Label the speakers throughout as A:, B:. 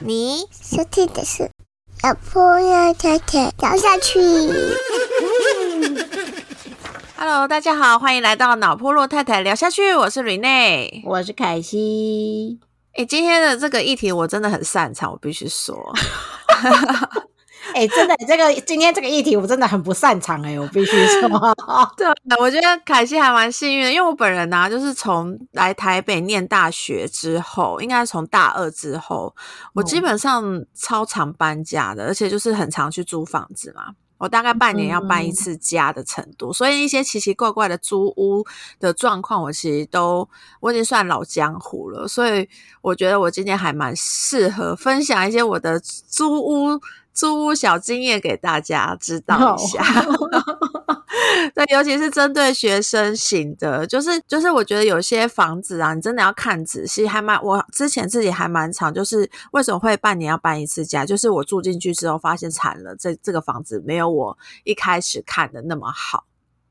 A: 你收听的是老婆要太太聊下去。
B: Hello，大家好，欢迎来到脑波洛太太聊下去，我是 Rene。
C: 我是凯西。
B: 哎，今天的这个议题我真的很擅长，我必须说。
C: 哎、真的，这个今天这个议题我真的很不擅长哎、我必须说。
B: 对，我觉得凯西还蛮幸运的，因为我本人呢、啊就是从来台北念大学之后，应该是从大二之后，我基本上超常搬家的，而且就是很常去租房子嘛。我大概半年要搬一次家的程度，所以一些奇奇怪怪的租屋的状况，我其实都我已经算老江湖了。所以我觉得我今天还蛮适合分享一些我的租屋租屋小经验给大家知道一下。对，尤其是针对学生型的，就是就是，我觉得有些房子啊，你真的要看仔细，还蛮我之前自己还蛮长，就是为什么会半年要搬一次家，就是我住进去之后发现惨了，这这个房子没有我一开始看的那么好。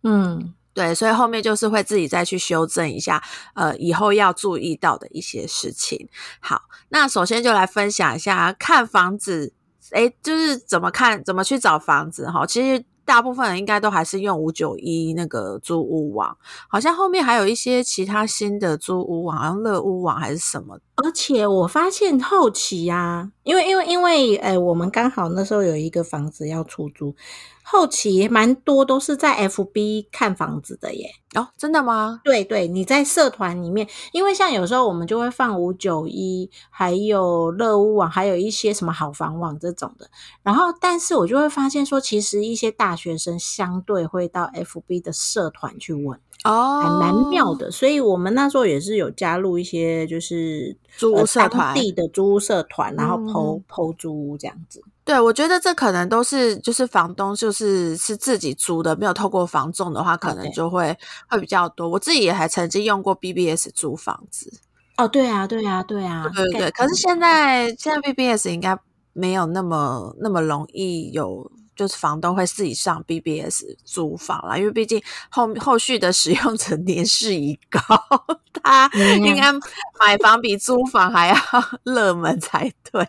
C: 嗯，
B: 对，所以后面就是会自己再去修正一下，呃，以后要注意到的一些事情。好，那首先就来分享一下看房子，诶，就是怎么看，怎么去找房子哈。其实大部分人应该都还是用五九一那个租屋网，好像后面还有一些其他新的租屋网，好像乐屋网还是什么。
C: 而且我发现后期呀、因为因为因为呃，我们刚好那时候有一个房子要出租，后期蛮多都是在 FB 看房子的耶。
B: 哦，真的吗？
C: 对对，你在社团里面，因为像有时候我们就会放五九一，还有乐屋网，还有一些什么好房网这种的。然后，但是我就会发现说，其实一些大学生相对会到 FB 的社团去问，
B: 哦，
C: 还蛮妙的。所以我们那时候也是有加入一些就是
B: 租社团
C: 的租屋社团，然后
B: 嗯
C: 剖剖租屋这样子。
B: 对，我觉得这可能都是就是房东就是是自己租的，没有透过房仲的话，可能就会会比较多。我自己也还曾经用过 BBS 租房子，
C: 哦，对啊，对啊，对啊，
B: 对对对。可是现在现在 BBS 应该没有那么那么容易有。就是房东会自己上 BBS 租房啦，因为毕竟后后续的使用者 年事已高，他
C: 嗯
B: 应该买房比租房还要 热门才对。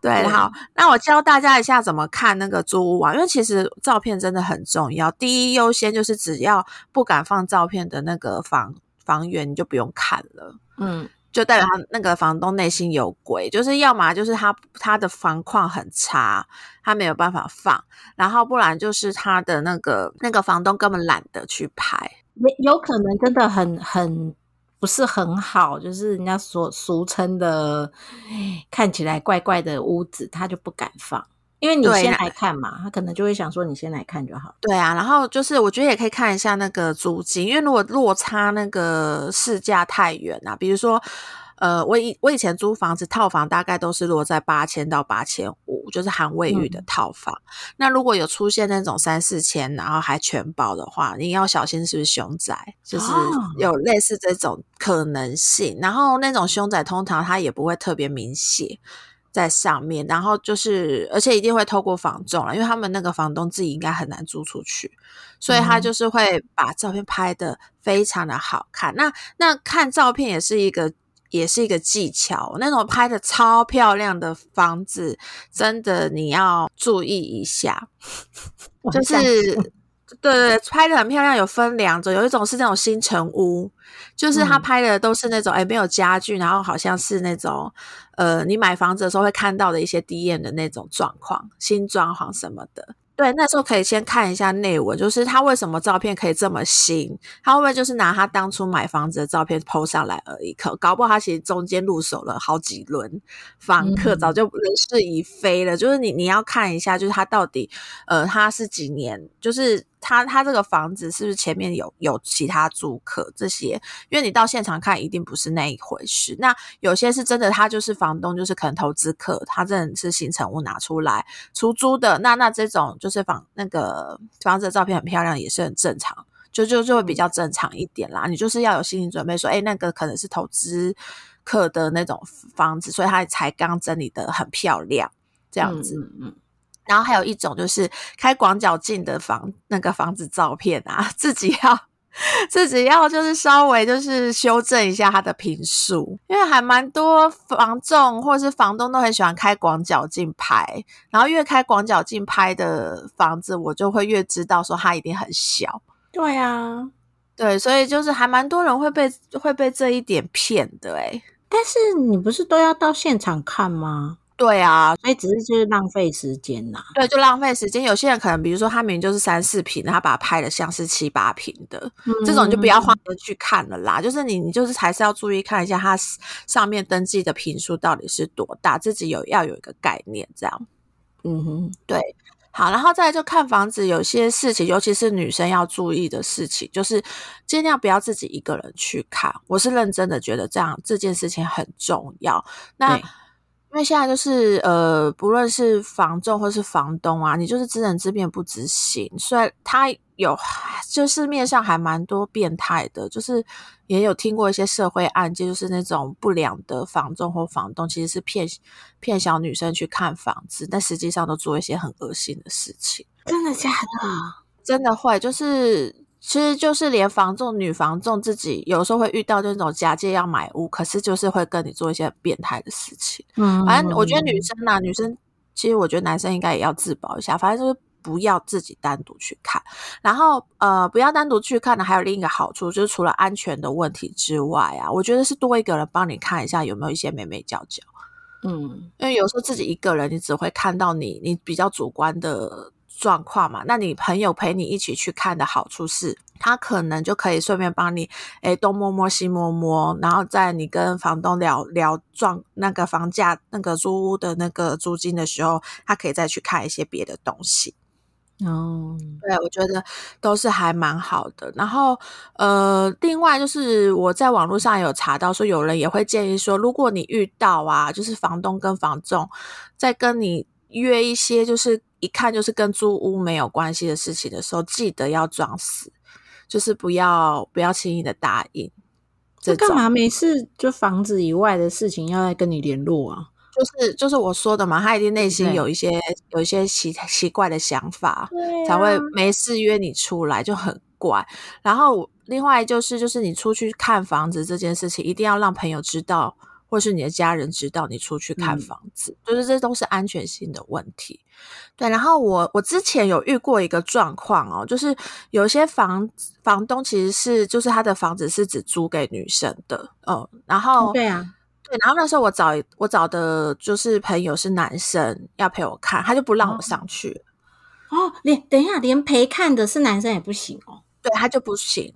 B: 对，
C: 对
B: 好，那我教大家一下怎么看那个租屋网，因为其实照片真的很重要。第一优先就是只要不敢放照片的那个房房源，你就不用看了。
C: 嗯，
B: 就代表他那个房东内心有鬼，就是要么就是他他的房况很差，他没有办法放，然后不然就是他的那个那个房东根本懒得去拍。
C: 有有可能真的很很不是很好，就是人家所俗称的 看起来怪怪的屋子，他就不敢放，因为你先来看嘛，他可能就会想说你先来看就好。
B: 对啊，然后就是我觉得也可以看一下那个租金，因为如果落差那个市价太远啊，比如说。呃，我以我以前租房子套房大概都是落在八千到八千五，就是含卫浴的套房。那如果有出现那种三四千，然后还全包的话，你要小心是不是凶宅，就是
C: 哦
B: 有类似这种可能性。然后那种凶宅通常它也不会特别明写在上面，然后就是而且一定会透过房仲了，因为他们那个房东自己应该很难租出去，所以他
C: 嗯
B: 就是会把照片拍的非常的好看。那那看照片也是一个。也是一个技巧，那种拍的超漂亮的房子，真的你要注意一下。就是对对对，拍的很漂亮，有分两种，有一种是那种新城屋，就是他
C: 嗯
B: 拍的都是那种哎、没有家具，然后好像是那种呃你买房子的时候会看到的一些低艳的那种状况，新装潢什么的。对，那时候可以先看一下内文，就是他为什么照片可以这么新，他会不会就是拿他当初买房子的照片 PO 上来而已？可搞不好他其实中间入手了好几轮房客，
C: 嗯
B: 早就人事已非了。就是你你要看一下，就是他到底呃他是几年，就是他他这个房子是不是前面有有其他租客这些？因为你到现场看一定不是那一回事。那有些是真的，他就是房东，就是可能投资客，他真的是新成屋拿出来出租的。那那这种就是房那个房子的照片很漂亮，也是很正常。就就就会比较正常一点啦，你就是要有心理准备，说，哎，那个可能是投资客的那种房子，所以他才刚整理的很漂亮，这样子。
C: 嗯嗯
B: 然后还有一种就是开广角镜的房那个房子照片啊，自己要自己要就是稍微就是修正一下它的频数，因为还蛮多房仲或者是房东都很喜欢开广角镜拍，然后越开广角镜拍的房子，我就会越知道说它一定很小。
C: 对啊，
B: 对，所以就是还蛮多人会被会被这一点骗的诶、
C: 但是你不是都要到现场看吗？
B: 对啊，
C: 所以只是就是浪费时间呐、
B: 对，就浪费时间。有些人可能，比如说他明明就是三四平的，他把它拍的像是七八平的，这种就不要花钱去看了啦。就是你，你就是还是要注意看一下它上面登记的平数到底是多大，自己有要有一个概念，这样。
C: 嗯哼，
B: 对，好，然后再来就看房子，有些事情，尤其是女生要注意的事情，就是尽量不要自己一个人去看。我是认真的觉得这样这件事情很重要。那
C: 对
B: 因为现在就是呃，不论是房仲或是房东啊，你就是知人知面不知心，所以他有就市面上还蛮多变态的，就是也有听过一些社会案件，就是那种不良的房仲或房东其实是骗骗小女生去看房子，但实际上都做一些很恶心的事情。
C: 真的假的？
B: 真的会，就是其实就是连房仲、女房仲自己有时候会遇到那种假借要买屋，可是就是会跟你做一些很变态的事情。
C: 嗯
B: 反正我觉得女生啊，女生其实我觉得男生应该也要自保一下，反正就是不要自己单独去看。然后呃，不要单独去看的还有另一个好处，就是除了安全的问题之外啊，我觉得是多一个人帮你看一下有没有一些美美角角。
C: 嗯
B: 因为有时候自己一个人，你只会看到你你比较主观的状况嘛。那你朋友陪你一起去看的好处是，他可能就可以顺便帮你，诶东摸摸西摸摸，然后在你跟房东聊聊状那个房价、那个租屋的那个租金的时候，他可以再去看一些别的东西。
C: 哦，
B: 对，我觉得都是还蛮好的。然后，呃，另外就是我在网络上有查到说，有人也会建议说，如果你遇到啊，就是房东跟房仲在跟你约一些就是一看就是跟租屋没有关系的事情的时候，记得要装死，就是不要不要轻易的答应。这
C: 干嘛没事就房子以外的事情要来跟你联络啊？
B: 就是就是我说的嘛，他一定内心有一些有一些奇奇怪的想法。
C: 对
B: 才会没事约你出来，就很怪。然后另外就是，就是你出去看房子这件事情，一定要让朋友知道，或是你的家人知道你出去看
C: 嗯
B: 房子，就是这都是安全性的问题。对，然后我我之前有遇过一个状况哦，就是有些房房东其实是就是他的房子是只租给女生的，嗯，然后
C: 对啊，
B: 对，然后那时候我找我找的就是朋友是男生要陪我看，他就不让我
C: 哦
B: 上去。
C: 哦，连等一下，连陪看的是男生也不行哦。
B: 对他就不行。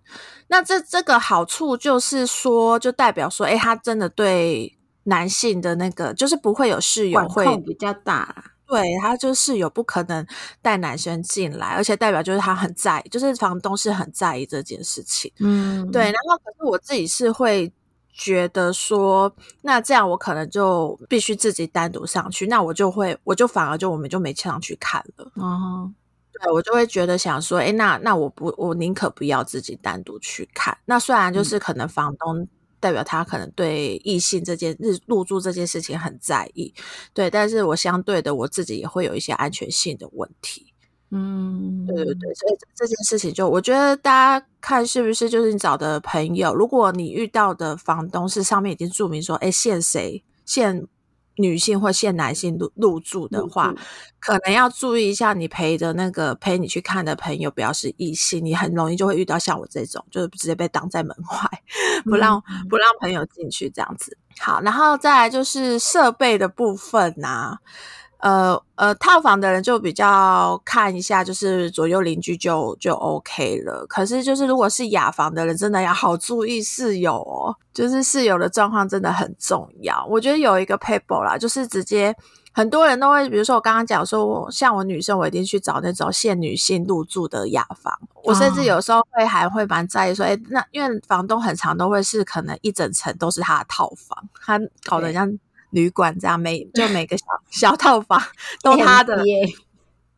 B: 那这这个好处就是说，就代表说，哎，他真的对男性的那个，就是不会有室友
C: 管
B: 会
C: 控比较大啦。
B: 对他就是室友不可能带男生进来，而且代表就是他很在意，就是房东是很在意这件事情。
C: 嗯，
B: 对，然后可是我自己是会觉得说，那这样我可能就必须自己单独上去，那我就会，我就反而就我们就没上去看了。
C: 哦，
B: 对，我就会觉得想说，哎，那那我不，我宁可不要自己单独去看。那虽然就是可能房东代表他可能对异性这件日入住这件事情很在意，对，但是我相对的我自己也会有一些安全性的问题。
C: 嗯，
B: 对对对，所以这件事情就我觉得大家看是不是就是你找的朋友，如果你遇到的房东是上面已经注明说，哎，限谁限女性或现男性入入住的话，可能要注意一下，你陪的那个陪你去看的朋友不要是异性，你很容易就会遇到像我这种，就是直接被挡在门外，不让、不让朋友进去这样子。好，然后再来就是设备的部分呐、呃呃，套房的人就比较看一下，就是左右邻居就就 OK 了。可是就是如果是雅房的人，真的要好注意室友哦，就是室友的状况真的很重要。我觉得有一个 paper 啦，就是直接很多人都会，比如说我刚刚讲说，我像我女生，我一定去找那种限女性入住的雅房。我甚至
C: 哦
B: 有时候会还会蛮在意说，哎、那因为房东很常都会是可能一整层都是他的套房，他搞得
C: 对
B: 像旅馆这样，每 就每个小小套房 都他的。对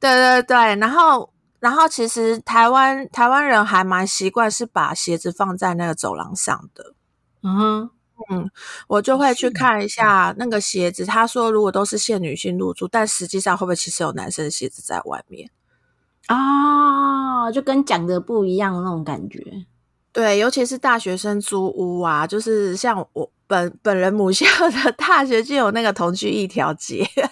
B: 对对，然后然后其实台湾台湾人还蛮习惯是把鞋子放在那个走廊上的。
C: 嗯哼，
B: 嗯，我就会去看一下那个鞋子。他说，如果都是限女性入住，但实际上会不会其实有男生的鞋子在外面？
C: 啊，就跟讲的不一样那种感觉。
B: 对，尤其是大学生租屋啊，就是像我本本人母校的 大学就有那个同居一条街，就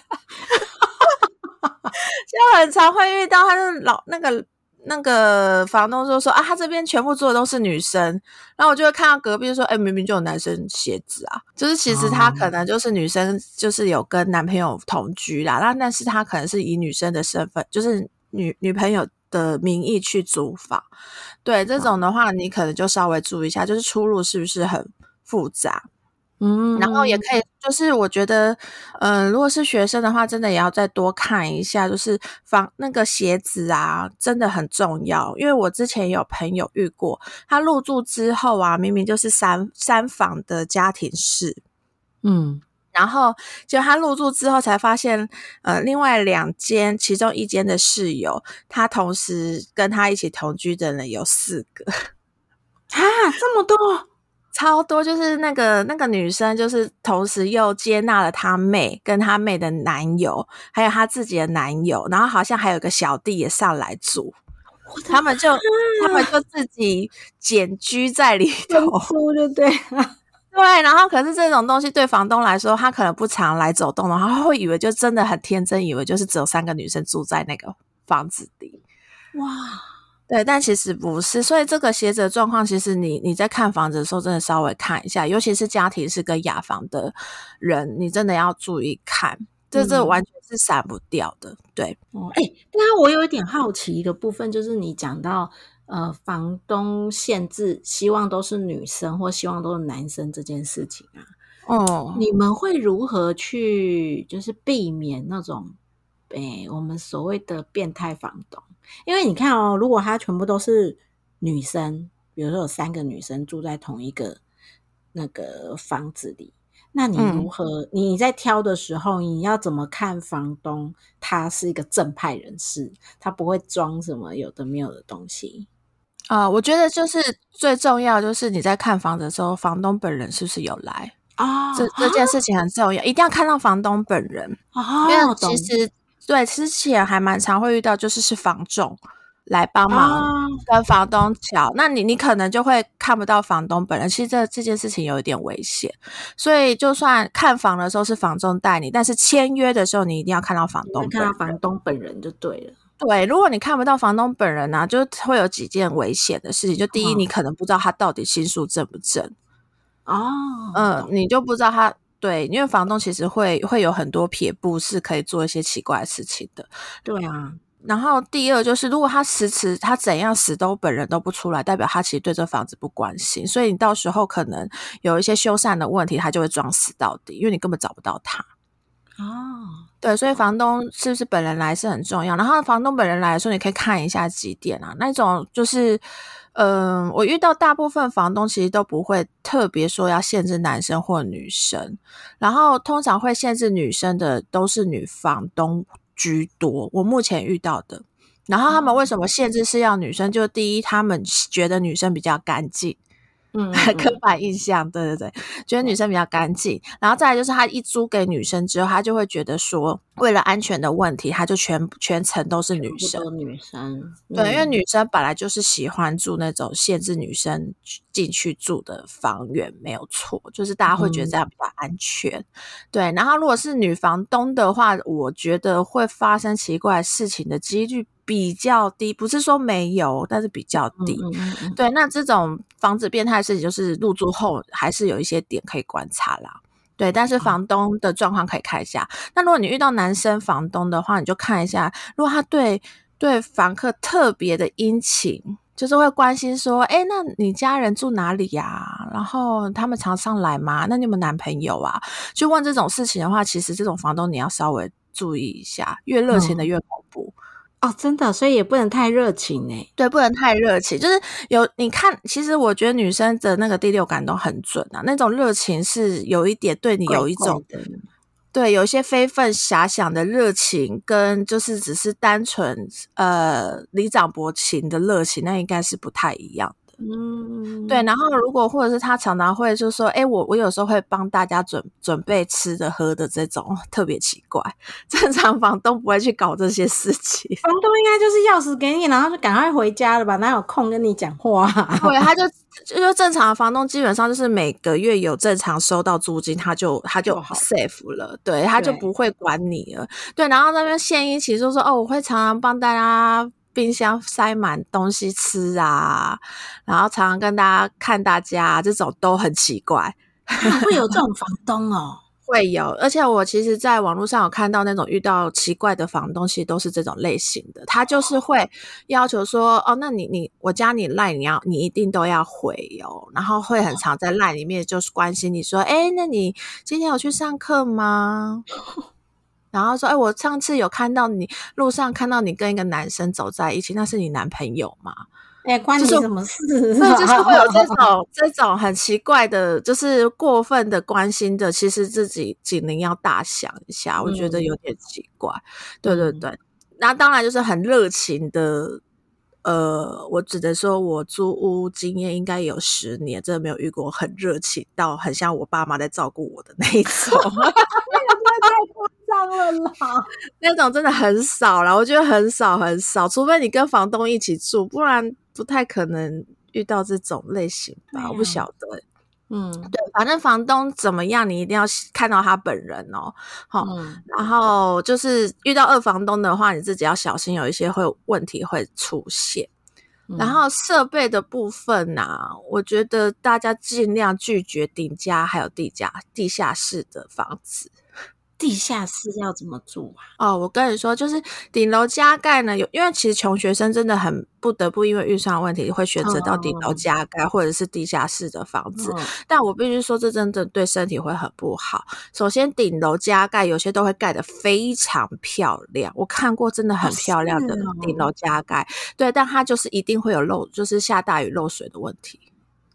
B: 很常会遇到他的老那个那个房东就说啊，他这边全部住的都是女生，然后我就会看到隔壁就说，哎、明明就有男生鞋子啊，就是其实他
C: 哦。
B: 可能就是女生，就是有跟男朋友同居啦，那但是他可能是以女生的身份，就是女女朋友的名义去租房。对这种的话，你可能就稍微注意一下，就是出入是不是很复杂。
C: 嗯，
B: 然后也可以，就是我觉得，嗯、如果是学生的话，真的也要再多看一下，就是房那个鞋子啊，真的很重要。因为我之前有朋友遇过，他入住之后啊，明明就是三三房的家庭式，
C: 嗯，
B: 然后就他入住之后才发现，呃，另外两间，其中一间的室友，他同时跟他一起同居的人有四个。
C: 啊，这么多，
B: 超多，就是那个那个女生，就是同时又接纳了她妹跟她妹的男友，还有她自己的男友，然后好像还有个小弟也上来住，他们就他们就自己简居在里头。
C: 租就对了。
B: 对，然后可是这种东西对房东来说，他可能不常来走动的话，他会以为就真的很天真，以为就是只有三个女生住在那个房子里。
C: 哇，
B: 对，但其实不是，所以这个鞋子的状况，其实你你在看房子的时候，真的稍微看一下，尤其是家庭是跟雅房的人，你真的要注意看，这这
C: 嗯
B: 完全是闪不掉的。对，
C: 哦，哎、对啊，我有一点好奇一个部分，就是你讲到呃，房东限制希望都是女生或希望都是男生这件事情啊，
B: 哦，
C: 你们会如何去就是避免那种诶、我们所谓的变态房东？因为你看哦，如果他全部都是女生，比如说有三个女生住在同一个那个房子里，那你
B: 嗯
C: 如何？你在挑的时候，你要怎么看房东？他是一个正派人士，他不会装什么有的没有的东西。
B: 啊、我觉得就是最重要，就是你在看房子的时候，房东本人是不是有来，
C: 啊
B: 这这件事情很重要，一定要看到房东本人。
C: 啊，
B: 因为
C: 懂
B: 其实对之前还蛮常会遇到，就是是房仲来帮忙
C: 啊
B: 跟房东瞧，那你你可能就会看不到房东本人。其实这这件事情有一点危险，所以就算看房的时候是房仲带你，但是签约的时候你一定要看到房东
C: 看到房东本人就对了。
B: 对，如果你看不到房东本人呢、就会有几件危险的事情。就第一，
C: 嗯
B: 你可能不知道他到底心术正不正，
C: 哦，
B: 嗯，
C: 懂
B: 你就不知道他。对，因为房东其实会会有很多撇步，是可以做一些奇怪的事情的。
C: 对啊，
B: 然后第二就是，如果他迟迟他怎样死都本人都不出来，代表他其实对这房子不关心，所以你到时候可能有一些修缮的问题，他就会装死到底，因为你根本找不到他。
C: 哦，
B: 对，所以房东是不是本人来是很重要。然后房东本人来的时候，你可以看一下几点啊，那种就是，嗯、我遇到大部分房东其实都不会特别说要限制男生或女生，然后通常会限制女生的都是女房东居多。我目前遇到的，然后他们为什么限制是要女生？就第一，他们觉得女生比较干净。
C: 嗯，
B: 刻板印象，对对对，觉得女生比较干净，然后再来就是他一租给女生之后，他就会觉得说，为了安全的问题，他就全全程都是女生。
C: 女生，
B: 对，因为
C: 嗯。
B: 女生本来就是喜欢住那种限制女生进去住的房源，没有错，就是大家会觉得这样比较安全。对，然后如果是女房东的话，我觉得会发生奇怪事情的几率比较低，不是说没有，但是比较低。
C: 嗯嗯嗯
B: 对，那这种房子变态的事情，就是入住后还是有一些点可以观察啦。对，但是房东的状况可以看一下。那如果你遇到男生房东的话，你就看一下，如果他对对房客特别的殷勤，就是会关心说，哎，那你家人住哪里呀、然后他们常上来吗？那你有没有男朋友啊？去问这种事情的话，其实这种房东你要稍微注意一下，越热情的越恐怖。
C: 哦，真的，所以也不能太热情哎。
B: 对，不能太热情。就是有你看，其实我觉得女生的那个第六感都很准啊，那种热情是有一点对你有一种对有一些非分遐想的热情，跟就是只是单纯呃里长薄情的热情，那应该是不太一样的。
C: 嗯，
B: 对，然后如果或者是他常常会就说，哎，我我有时候会帮大家准准备吃的喝的这种，特别奇怪，正常房东不会去搞这些事情。
C: 房东应该就是钥匙给你，然后就赶快回家了吧，哪有空跟你讲话？
B: 对，他就就正常的房东基本上就是每个月有正常收到租金，他就他就 safe 了，对，他就不会管你了。对，然后那边现一起就说，哦，我会常常帮大家。冰箱塞满东西吃啊，然后常常跟大家看大家，这种都很奇怪。
C: 会有这种房东哦，
B: 会有。而且我其实在网络上有看到那种遇到奇怪的房东，其实都是这种类型的。他就是会要求说，哦，那你你我加你赖，你要你一定都要回哦。然后会很常在赖里面就是关心你说，哎，那你今天有去上课吗？然后说：“哎，我上次有看到你路上看到你跟一个男生走在一起，那是你男朋友吗？
C: 哎，关你什么事？
B: 那就是会有这种 这种很奇怪的，就是过分的关心的。其实自己警铃要大响一下，我觉得有点奇怪。对对对，那当然就是很热情的。呃，我只能说我租屋经验应该有十年，真的没有遇过很热情到很像我爸妈在照顾我的那一种。
C: 太夸张了啦！
B: 那种真的很少了，我觉得很少很少，除非你跟房东一起住，不然不太可能遇到这种类型吧。我不晓得，嗯，对，反正房东怎么样，你一定要看到他本人哦。好，然后就是遇到二房东的话，你自己要小心，有一些会问题会出现。然后设备的部分呢，我觉得大家尽量拒绝顶家还有地价地下室的房子。
C: 地下室要怎么住啊？
B: 哦，我跟你说，就是顶楼加盖呢，有因为其实穷学生真的很不得不因为预算问题会选择到顶楼加盖或者是地下室的房子。但我必须说，这真的对身体会很不好。首先，顶楼加盖有些都会盖得非常漂亮，我看过真的很漂亮的顶楼加盖。对，但它就是一定会有漏，就是下大雨漏水的问题。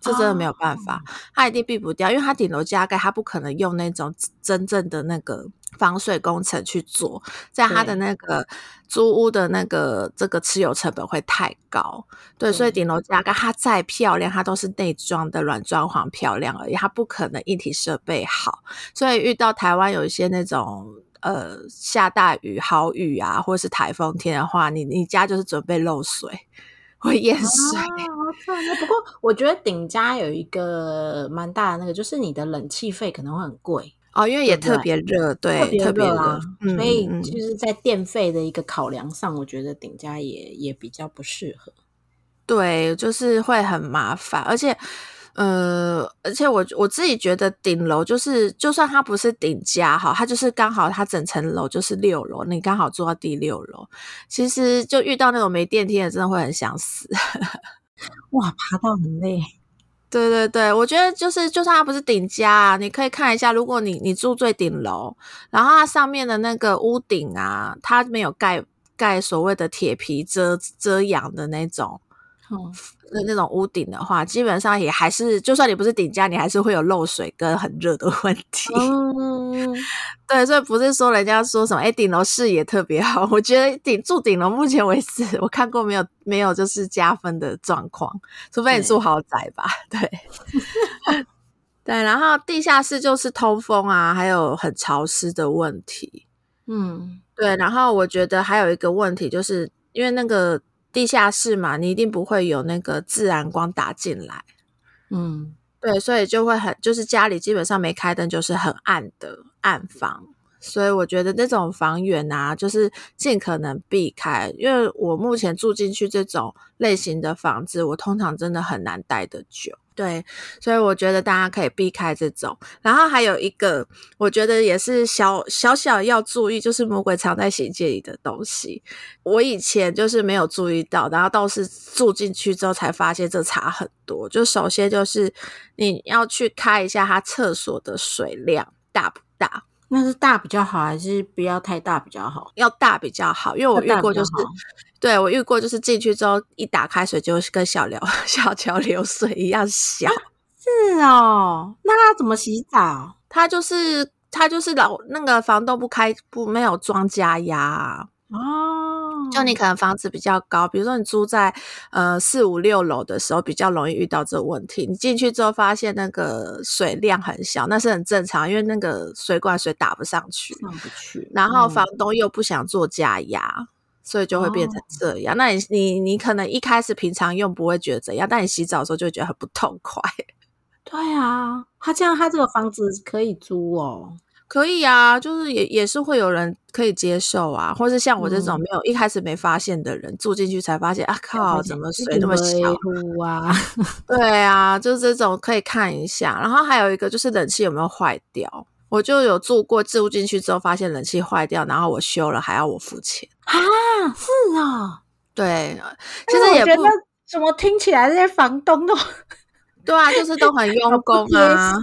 B: 这真的没有办法，它一定避不掉，因为它顶楼加盖，它不可能用那种真正的那个防水工程去做，在它的那个租屋的那个这个持有成本会太高。对，所以顶楼加盖它再漂亮，它都是内装的软装潢漂亮而已，它不可能一体设备好。所以遇到台湾有一些那种呃下大雨、好雨啊，或者是台风天的话，你你家就是准备漏水。会淹水。
C: 不过我觉得顶家有一个蛮大的那个，就是你的冷气费可能会很贵
B: 哦，因为也特别热，对，特别热，
C: 所以就是在电费的一个考量上，我觉得顶家也也比较不适合。
B: 对，就是会很麻烦，而且。呃，而且我我自己觉得顶楼就是，就算它不是顶家哈，它就是刚好它整层楼就是六楼，你刚好住到第六楼，其实就遇到那种没电梯的，真的会很想死。
C: 哇，爬到很累。
B: 对对对，我觉得就是，就算它不是顶家，你可以看一下，如果你你住最顶楼，然后它上面的那个屋顶啊，它没有盖盖所谓的铁皮遮遮阳的那种。那那种屋顶的话，基本上也还是，就算你不是顶家，你还是会有漏水跟很热的问题。嗯，对，所以不是说人家说什么，哎，顶楼视野特别好。我觉得顶住顶楼，目前为止我看过没有没有就是加分的状况，除非你住豪宅吧。对，对，然后地下室就是通风啊，还有很潮湿的问题。嗯，对，然后我觉得还有一个问题，就是因为那个。地下室嘛，你一定不会有那个自然光打进来，嗯，对，所以就会很，就是家里基本上没开灯，就是很暗的暗房，所以我觉得那种房源啊，就是尽可能避开，因为我目前住进去这种类型的房子，我通常真的很难待得久。对，所以我觉得大家可以避开这种。然后还有一个，我觉得也是小小小要注意，就是魔鬼藏在洗界里的东西。我以前就是没有注意到，然后倒是住进去之后才发现这差很多。就首先就是你要去开一下它厕所的水量大不大？
C: 那是大比较好，还是不要太大比较好？
B: 要大比较好，因为我遇过就是。对我遇过，就是进去之后一打开水，就跟小流 小桥流水一样小。
C: 是哦，那他怎么洗澡？
B: 他就是他就是老那个房东不开不没有装加压哦。就你可能房子比较高，比如说你租在呃四五六楼的时候，比较容易遇到这个问题。你进去之后发现那个水量很小，那是很正常，因为那个水管水打不上去，
C: 上不去。
B: 然后房东又不想做加压，所以就会变成这样。那你你你可能一开始平常用不会觉得怎样，但你洗澡的时候就会觉得很不痛快。
C: 对啊，他这样他这个房子可以租哦。
B: 可以啊，就是也也是会有人可以接受啊，或是像我这种没有一开始没发现的人住进去才发现啊靠，怎么水那么小
C: 啊？
B: 对啊，就是这种可以看一下。然后还有一个就是冷气有没有坏掉，我就有住过住进去之后发现冷气坏掉，然后我修了还要我付钱
C: 啊？是啊，
B: 对，其实也不
C: 怎么听起来这些房东都。
B: 对啊，就是都很用功啊，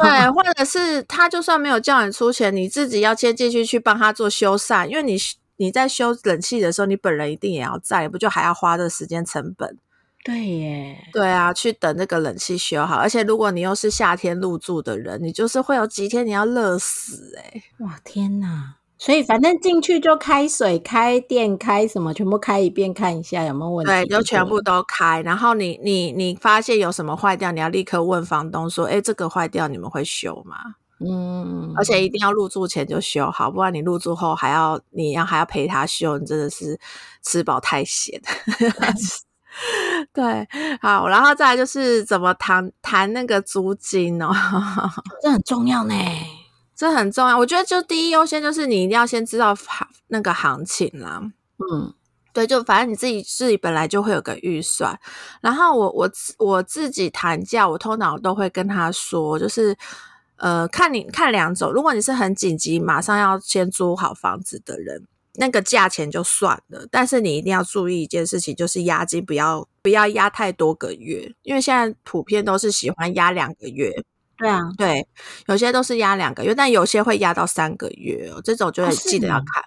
B: 对，或者是他就算没有叫你出钱，你自己要先进去去帮他做修缮，因为你你在修冷气的时候，你本人一定也要在，不就还要花这时间成本？
C: 对耶，
B: 对啊，去等那个冷气修好，而且如果你又是夏天入住的人，你就是会有几天你要热死哎！
C: 哇天哪！所以反正进去就开水、开电、开什么，全部开一遍，看一下有没有问题。
B: 对，就全部都开。然后你你你发现有什么坏掉，你要立刻问房东说：“哎，这个坏掉，你们会修吗？”嗯，而且一定要入住前就修好，不然你入住后还要你要还要陪他修，你真的是吃饱太闲。对，好，然后再来就是怎么谈谈那个租金哦，
C: 这很重要呢。
B: 这很重要，我觉得就第一优先就是你一定要先知道行那个行情啦。嗯，对，就反正你自己自己本来就会有个预算，然后我我我自己谈价，我通常都会跟他说，就是呃，看你看两种，如果你是很紧急，马上要先租好房子的人，那个价钱就算了，但是你一定要注意一件事情，就是押金不要不要压太多个月，因为现在普遍都是喜欢压两个月。
C: 对啊，
B: 对，有些都是压两个月，但有些会压到三个月哦。这种就会记得要看。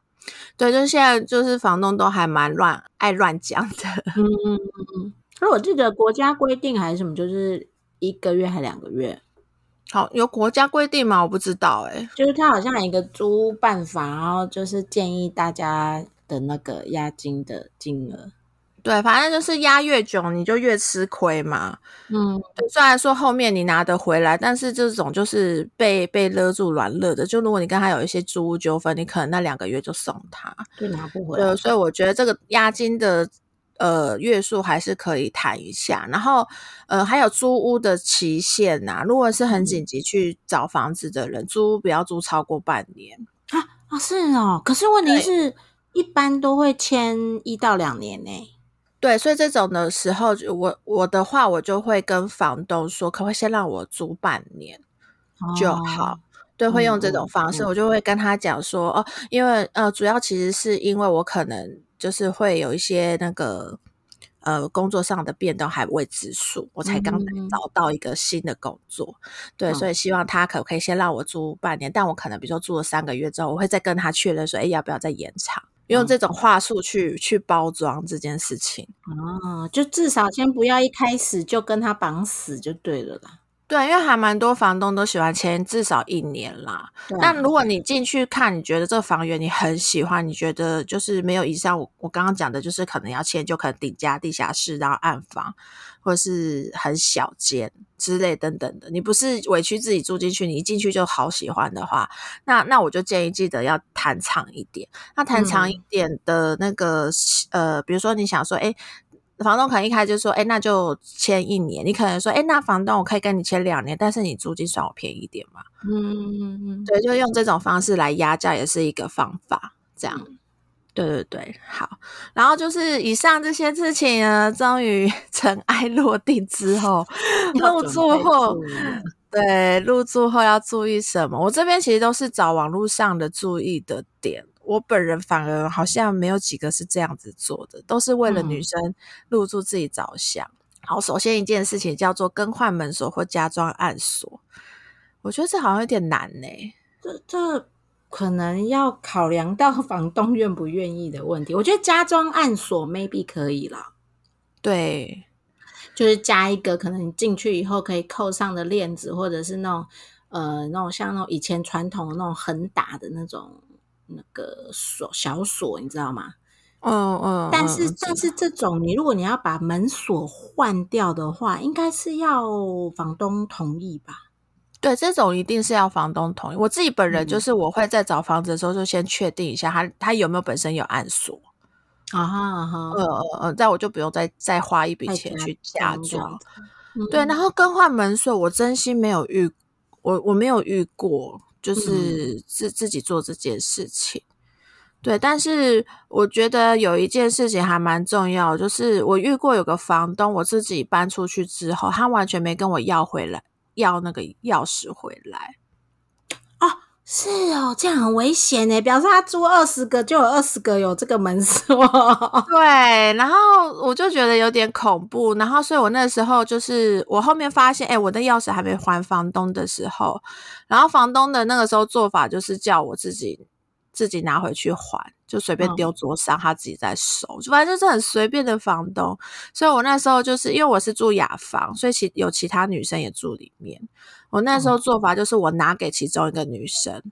B: 对，就是现在就是房东都还蛮乱，爱乱讲的。嗯嗯
C: 嗯嗯。可是我记得国家规定还是什么，就是一个月还两个月。
B: 好，有国家规定吗？我不知道哎。
C: 就是他好像一个租办法，然后就是建议大家的那个押金的金额。
B: 对，反正就是压越久，你就越吃亏嘛。嗯，虽然说后面你拿得回来，但是这种就是被被勒住软勒的。就如果你跟他有一些租屋纠纷，你可能那两个月就送他，
C: 就拿不回来。
B: 所以我觉得这个押金的呃月数还是可以谈一下。然后呃，还有租屋的期限呐，如果是很紧急去找房子的人，租屋不要租超过半年
C: 啊啊是哦。可是问题是一般都会签一到两年呢。
B: 对，所以这种的时候，我我的话，我就会跟房东说，可不可以先让我租半年就好？对，会用这种方式，我就会跟他讲说，哦，因为呃，主要其实是因为我可能就是会有一些那个呃工作上的变动还未知数，我才刚找到一个新的工作，对，所以希望他可不可以先让我租半年，但我可能比如说租了三个月之后，我会再跟他确认说，哎，要不要再延长？用这种话术去去包装这件事情
C: 哦，就至少先不要一开始就跟他绑死就对了啦。
B: 对，因为还蛮多房东都喜欢签至少一年啦。但如果你进去看，你觉得这个房源你很喜欢，你觉得就是没有以上我我刚刚讲的，就是可能要签，就可能顶加地下室，然后暗房，或者是很小间之类等等的。你不是委屈自己住进去，你一进去就好喜欢的话，那那我就建议记得要谈长一点。那谈长一点的那个呃，比如说你想说，哎。房东可能一开始就说：“哎，那就签一年。”你可能说：“哎，那房东我可以跟你签两年，但是你租金算我便宜一点嘛？”嗯嗯嗯，对，就用这种方式来压价也是一个方法。这样，对对对，好。然后就是以上这些事情呢，终于 尘埃落定之后，入住后，对入住后要注意什么？我这边其实都是找网络上的注意的点。我本人反而好像没有几个是这样子做的，都是为了女生入住自己着想。好，首先一件事情叫做更换门锁或加装暗锁，我觉得这好像有点难呢。
C: 这这可能要考量到房东愿不愿意的问题。我觉得加装暗锁 maybe 可以了，
B: 对，
C: 就是加一个可能你进去以后可以扣上的链子，或者是那种呃那种像那种以前传统的那种横打的那种。那个锁小锁，你知道吗？
B: 嗯嗯，
C: 但是
B: 嗯
C: 但是这种你如果你要把门锁换掉的话，应该是要房东同意吧？
B: 对这种一定是要房东同意。我自己本人就
C: 嗯。
B: 是我会在找房子的时候就先确定一下他他有没有本身有暗锁，
C: 啊哈啊哈，
B: 呃呃呃，这样我就不用再再花一笔钱去加
C: 装
B: 对，然后。更换门锁，我真心没有遇，我我没有遇过，就是自、自己做这件事情。对，但是我觉得有一件事情还蛮重要，就是我遇过有个房东，我自己搬出去之后，他完全没跟我要回来，要那个钥匙回来。
C: 哦是哦，这样很危险呢。表示他租二十个，就有二十个有这个门锁。
B: 对，然后我就觉得有点恐怖，然后所以我那时候就是我后面发现，哎，我的钥匙还没还房东的时候，然后房东的那个时候做法就是叫我自己自己拿回去还，就随便
C: 嗯
B: 丢桌上，他自己在收，就反正就是很随便的房东。所以我那时候就是因为我是住雅房，所以其有其他女生也住里面。我那时候做法就是我拿给其中一个女生，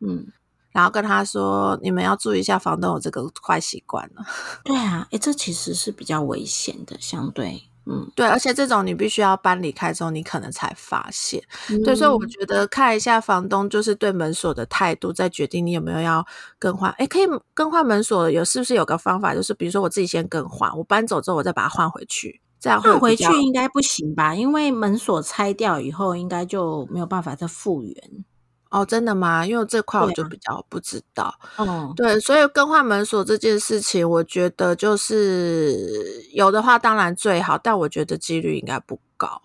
C: 嗯，
B: 然后跟她说：“你们要注意一下，房东有这个坏习惯了。”
C: 对啊，诶，这其实是比较危险的，相对，嗯，
B: 对，而且这种你必须要搬离开之后，你可能才发现。对，所以我
C: 嗯
B: 觉得看一下房东就是对门锁的态度，再决定你有没有要更换。诶，可以更换门锁，有是不是有个方法？就是比如说我自己先更换，我搬走之后我再把它换回去，这样会
C: 换回去应该不行吧？因为门锁拆掉以后，应该就没有办法再复原。
B: 哦，真的吗？因为这块我就比较不知道。
C: 哦，
B: 对，所以更换门锁这件事情，我觉得就是有的话当然最好，但我觉得几率应该不高。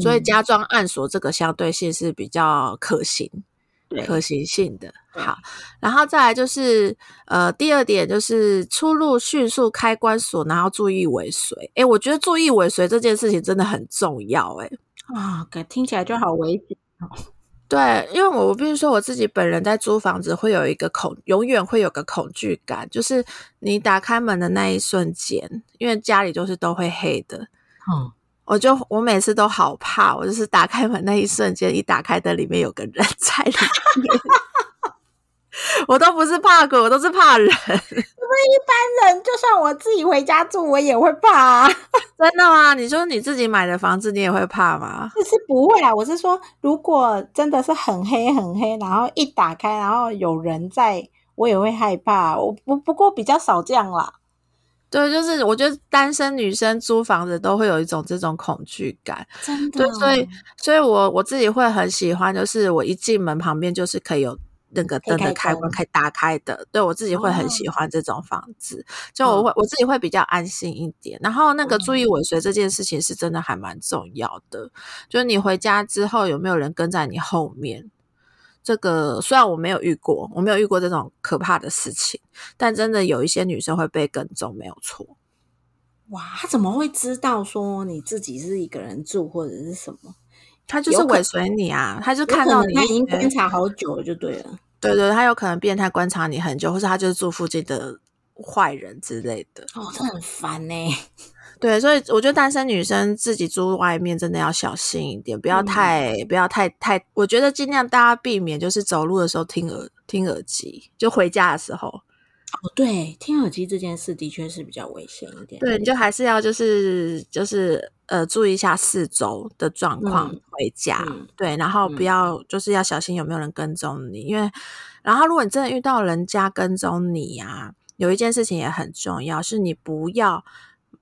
B: 所以
C: 嗯
B: 加装暗锁这个相对性是比较可行。可行性的。好，然后再来就是呃，第二点就是出入迅速开关锁，然后注意尾随。诶，我觉得注意尾随这件事情真的很重要。诶，
C: 啊，感听起来就好危险。
B: 对，因为我我必须说我自己本人在租房子会有一个恐，永远会有个恐惧感，就是你打开门的那一瞬间，因为家里就是都会黑的，
C: 嗯，
B: 我就我每次都好怕，我就是打开门那一瞬间，一打开灯里面有个人在里面，我都不是怕鬼，我都是怕人。
C: 人就算我自己回家住，我也会怕、啊。
B: 真的吗？你说你自己买的房子，你也会怕吗？
C: 是不会啊，我是说，如果真的是很黑很黑，然后一打开，然后有人在，我也会害怕。我不不过比较少这样啦。
B: 对，就是我觉得单身女生租房子都会有一种这种恐惧感。
C: 真的，
B: 对，所以所以我我自己会很喜欢，就是我一进门旁边就是可以有那个灯的
C: 开
B: 关可以打开的。对我自己会很喜欢这种房子，就我会、我自己会比较安心一点。然后那个注意尾随这件事情是真的还蛮重要的，就是你回家之后有没有人跟在你后面。这个虽然我没有遇过，我没有遇过这种可怕的事情，但真的有一些女生会被跟踪，没有错。
C: 哇，他怎么会知道说你自己是一个人住或者是什么？
B: 她就是尾随你啊，他就看到你
C: 他已经观察好久了，就对了。
B: 对对，他有可能变态观察你很久，或是他就是住附近的坏人之类的。
C: 哦，这很烦呢、
B: 对，所以我觉得单身女生自己住外面真的要小心一点，不要
C: 嗯
B: 太、不要太太。我觉得尽量大家避免就是走路的时候听耳听耳机，就回家的时候，
C: 哦，对，听耳机这件事的确是比较危险一点。
B: 对，你就还是要就是就是呃注意一下四周的状况
C: 嗯
B: 回家。
C: 嗯
B: 对，然后不
C: 嗯
B: 要、就是要小心有没有人跟踪你，因为然后如果你真的遇到人家跟踪你呀、有一件事情也很重要，是你不要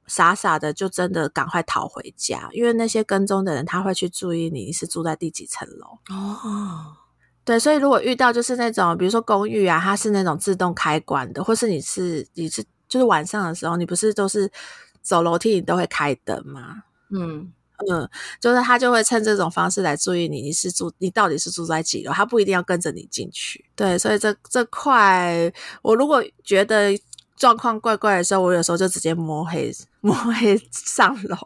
B: 傻傻的就真的赶快逃回家，因为那些跟踪的人他会去注意你是住在第几层楼。
C: 哦，
B: 对，所以如果遇到就是那种比如说公寓啊，它是那种自动开关的，或是你是你是就是晚上的时候，你不是都是走楼梯你都会开灯吗？
C: 嗯，
B: 嗯，就是他就会趁这种方式来注意你，你是住你到底是住在几楼，他不一定要跟着你进去。对，所以这这块，我如果觉得状况怪怪的时候，我有时候就直接摸黑摸黑上楼。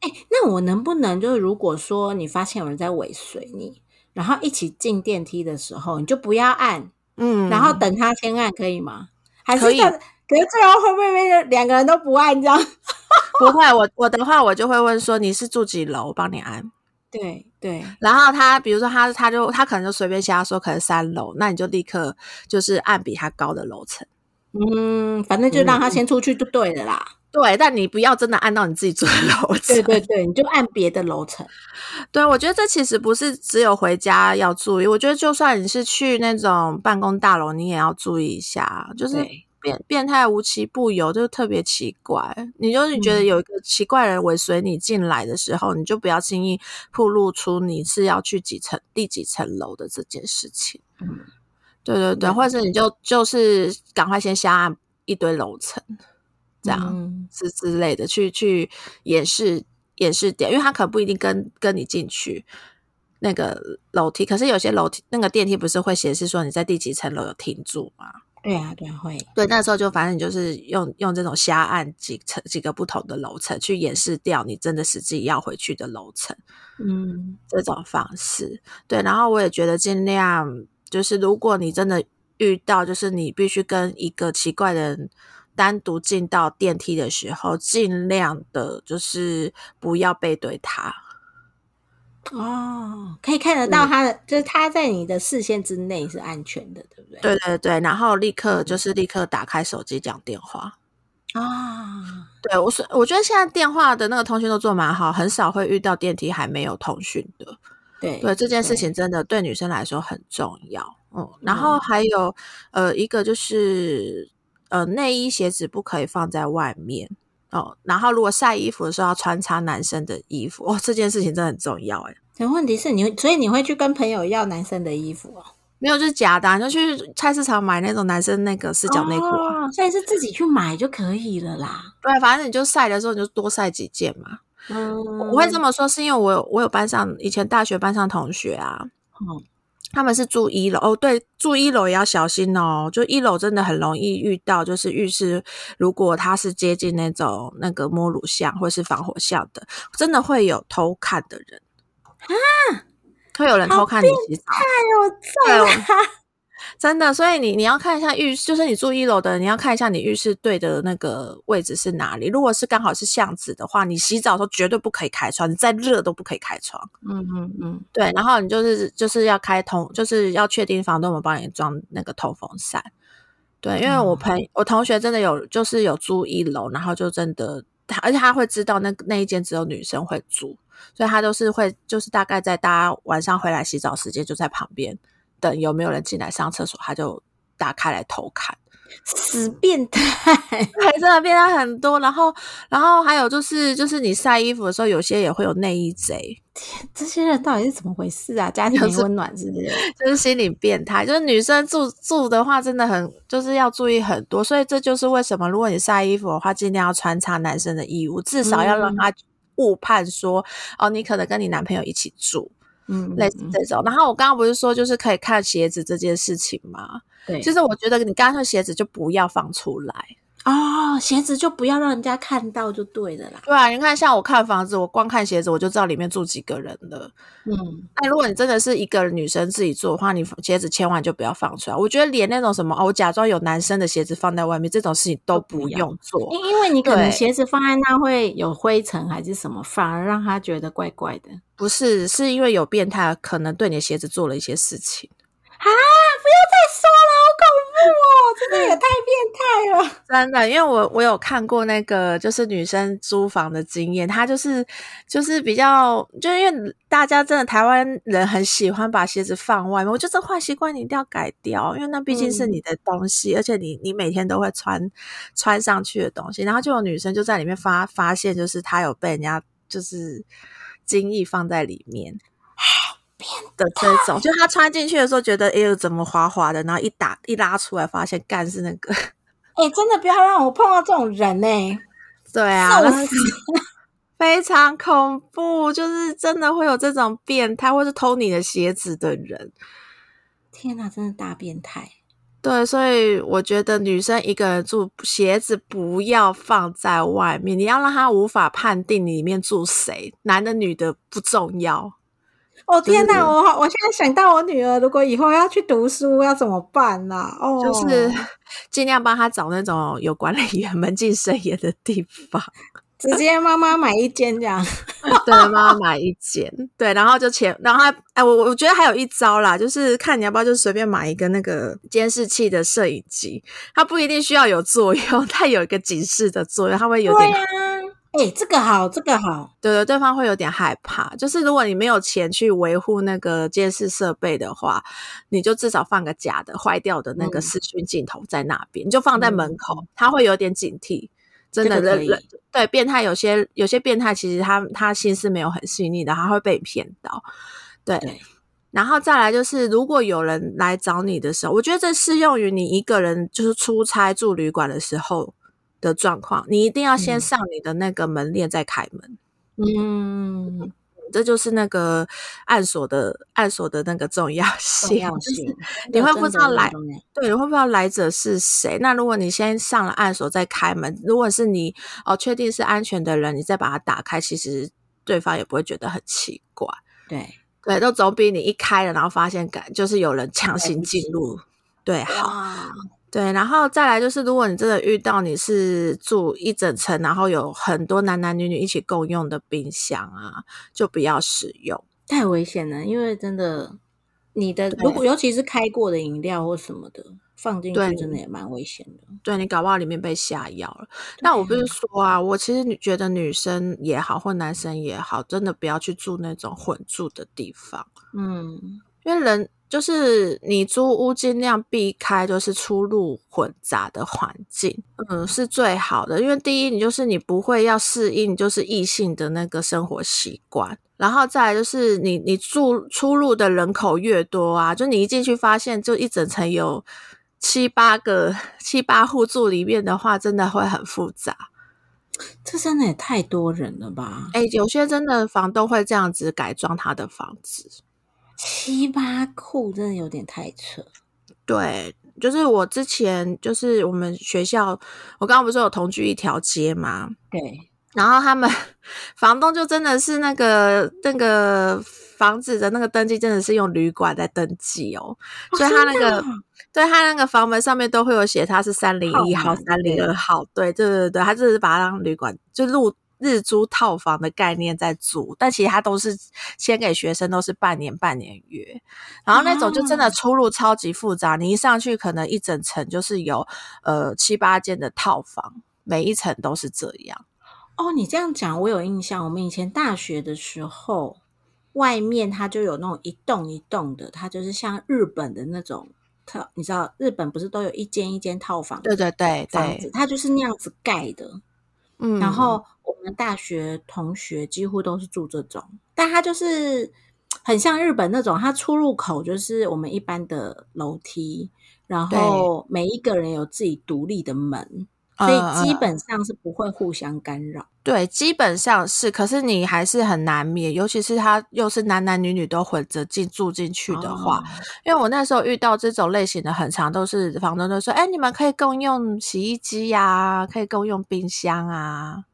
C: 哎、那我能不能就是如果说你发现有人在尾随你，然后一起进电梯的时候，你就不要按，
B: 嗯，
C: 然后等他先按，可以吗？还是
B: 可以
C: 这可是最后会不会变两个人都不按这样？
B: 不会，我我的话我就会问说你是住几楼，我帮你按。
C: 对对，
B: 然后他比如说他他就他可能就随便瞎说，可能三楼，那你就立刻就是按比他高的楼层。
C: 嗯，反正就让他先出去就对了啦。
B: 对，但你不要真的按到你自己住的楼层。
C: 对对对，你就按别的楼层。
B: 对，我觉得这其实不是只有回家要注意，我觉得就算你是去那种办公大楼，你也要注意一下，就是变变态无奇不有，就特别奇怪。你就是觉得有一个奇怪人尾随你进来的时候，你就不要轻易暴露出你是要去几层第几层楼的这件事情。嗯，对对对，或者你就就是赶快先下按一堆楼层。这样之之类的，去去演示演示点，因为他可能不一定跟跟你进去那个楼梯，可是有些楼梯那个电梯不是会显示说你在第几层楼有停住吗？
C: 对啊，对啊，会。
B: 对，那时候就反正你就是用用这种瞎按几层几个不同的楼层去演示掉你真的实际要回去的楼层，嗯，这种方式。对，然后我也觉得尽量就是如果你真的遇到，就是你必须跟一个奇怪的人。单独进到电梯的时候，尽量的就是不要背对他。
C: 哦，可以看得到他的，就是他在你的视线之内是安全的，对不对？
B: 对对对，然后立刻就是立刻打开手机讲电话。啊，对我是我觉得现在电话的那个通讯都做蛮好，很少会遇到电梯还没有通讯的。
C: 对
B: 对，这件事情真的对女生来说很重要。嗯，然后还有呃一个就是。呃，内衣鞋子不可以放在外面哦。然后，如果晒衣服的时候要穿插男生的衣服哦，这件事情真的很重要哎。
C: 但问题是你，所以你会去跟朋友要男生的衣服哦？
B: 没有，就是假的，就去菜市场买那种男生那个四角内裤啊。
C: 所以是自己去买就可以了啦。
B: 对，反正你就晒的时候你就多晒几件嘛。嗯，我会这么说是因为我有我有班上以前大学班上同学啊。嗯。他们是住一楼哦，对，住一楼也要小心哦。就一楼真的很容易遇到，就是浴室如果它是接近那种那个摸乳巷或是防火巷的，真的会有偷看的人啊，会有人偷看你洗澡，
C: 太有罪了。
B: 真的，所以你你要看一下浴，就是你住一楼的，你要看一下你浴室对的那个位置是哪里。如果是刚好是巷子的话，你洗澡的时候绝对不可以开窗，你再热都不可以开窗。嗯嗯嗯，对。然后你就是就是要开通，就是要确定房东有帮你装那个通风扇。对，因为我朋我同学真的有，就是有住一楼，然后就真的他，而且他会知道那那一间只有女生会住，所以他都是会就是大概在大家晚上回来洗澡时间就在旁边。等有没有人进来上厕所，他就打开来偷看，
C: 死变态，
B: 还真的变态很多。然后，然后还有就是，就是你晒衣服的时候，有些也会有内衣贼。
C: 天，这些人到底是怎么回事啊？家庭没温暖是不是？
B: 就是心理变态。就是女生住住的话，真的很就是要注意很多。所以这就是为什么，如果你晒衣服的话，尽量要穿插男生的衣物，至少要让他误判说，哦，你可能跟你男朋友一起住。嗯，类似这种。然后我刚刚不是说，就是可以看鞋子这件事情吗？
C: 对，
B: 其实我觉得你刚刚说鞋子就不要放出来
C: 哦，鞋子就不要让人家看到就对了啦。
B: 对啊，你看像我看房子，我光看鞋子我就知道里面住几个人了。嗯，那如果你真的是一个女生自己住的话，你鞋子千万就不要放出来。我觉得连那种什么哦，我假装有男生的鞋子放在外面这种事情都不用做，
C: 因因为你可能鞋子放在那会有灰尘还是什么，反而让他觉得怪怪的。
B: 不是，是因为有变态可能对你的鞋子做了一些事情
C: 啊！不要再说了，好恐怖哦！真的也太变态了，
B: 真的。因为我我有看过那个就是女生租房的经验，她就是就是比较，就因为大家真的台湾人很喜欢把鞋子放外面，我觉得这坏习惯你一定要改掉，因为那毕竟是你的东西，而且你你每天都会穿穿上去的东西。然后就有女生就在里面发发现，就是她有被人家就是。精液放在里面的这种，就他穿进去的时候觉得哎呦怎么滑滑的，然后一打一拉出来发现干是那个，
C: 哎真的不要让我碰到这种人呢。
B: 对啊，非常恐怖，就是真的会有这种变态或是偷你的鞋子的人。
C: 天哪，真的大变态。
B: 对，所以我觉得女生一个人住，鞋子不要放在外面，你要让她无法判定里面住谁，男的女的不重要。
C: 哦天哪，我我现在想到我女儿，如果以后要去读书，要怎么办呢？哦，
B: 就是 尽量帮她找那种有管理员门禁森严的地方。
C: 直接妈妈买一间这样。
B: 对，妈妈买一间，对，然后就钱，然后还哎，我我觉得还有一招啦，就是看你要不要就随便买一个那个监视器的摄影机，它不一定需要有作用，它有一个警示的作用，它会有点。
C: 哎，这个好，这个好，
B: 对对，对方会有点害怕。就是如果你没有钱去维护那个监视设备的话，你就至少放个假的、坏掉的那个视讯镜头在那边，你就放在门口，他会有点警惕。真的，人人对变态有些有些变态，其实他他心思没有很细腻的，他会被骗到。对，然后再来就是，如果有人来找你的时候，我觉得这适用于你一个人就是出差住旅馆的时候。的状况，你一定要先上你的那个门链再开门。嗯，这就是那个暗锁的暗锁的那个重要性。你会不知道来，对，你会不知道来者是谁。那如果你先上了暗锁再开门，如果是你哦确定是安全的人，你再把它打开，其实对方也不会觉得很奇怪。
C: 对
B: 对，都总比你一开了然后发现感就是有人强行进入。对，好。对，然后再来就是，如果你真的遇到你是住一整层，然后有很多男男女女一起共用的冰箱啊，就不要使用，
C: 太危险了。因为真的，你的如果尤其是开过的饮料或什么的放进去，真的也蛮危险的。
B: 对你搞不好里面被下药了。那我不是说啊，我其实你觉得女生也好，或男生也好，真的不要去住那种混住的地方。嗯，因为人。就是你租屋尽量避开，就是出入混杂的环境，嗯，是最好的。因为第一，你就是你不会要适应就是异性的那个生活习惯，然后再来就是你你住出入的人口越多啊，就你一进去发现就一整层有七八个七八户住里面的话，真的会很复杂。
C: 这真的也太多人了吧？
B: 哎，有些真的房东会这样子改装他的房子。
C: 七八库真的有点太扯。
B: 对，就是我之前就是我们学校，我刚刚不是有同居一条街吗？
C: 对，
B: 然后他们 房东就真的是那个那个房子的那个登记，真的是用旅馆在登记哦，所以他那个对他那个房门上面都会有写他是三零一号、三零二号，对对对对，他就是把它当旅馆就入。日租套房的概念在租，但其实它都是签给学生，都是半年半年约，然后那种就真的出入超级复杂。你一上去，可能一整层就是有呃七八间的套房，每一层都是这样。
C: 哦，你这样讲我有印象，我们以前大学的时候，外面它就有那种一栋一栋的，它就是像日本的那种套，你知道日本不是都有一间一间套房？
B: 对对对对，
C: 它就是那样子盖的。嗯，然后我们大学同学几乎都是住这种，但它就是很像日本那种，它出入口就是我们一般的楼梯，然后每一个人有自己独立的门。所以基本上是不会互相干扰。
B: 对，基本上是，可是你还是很难免，尤其是他又是男男女女都混着进住进去的话，因为我那时候遇到这种类型的，很长都是房东都说：“哎，你们可以共用洗衣机呀，可以共用冰箱啊。”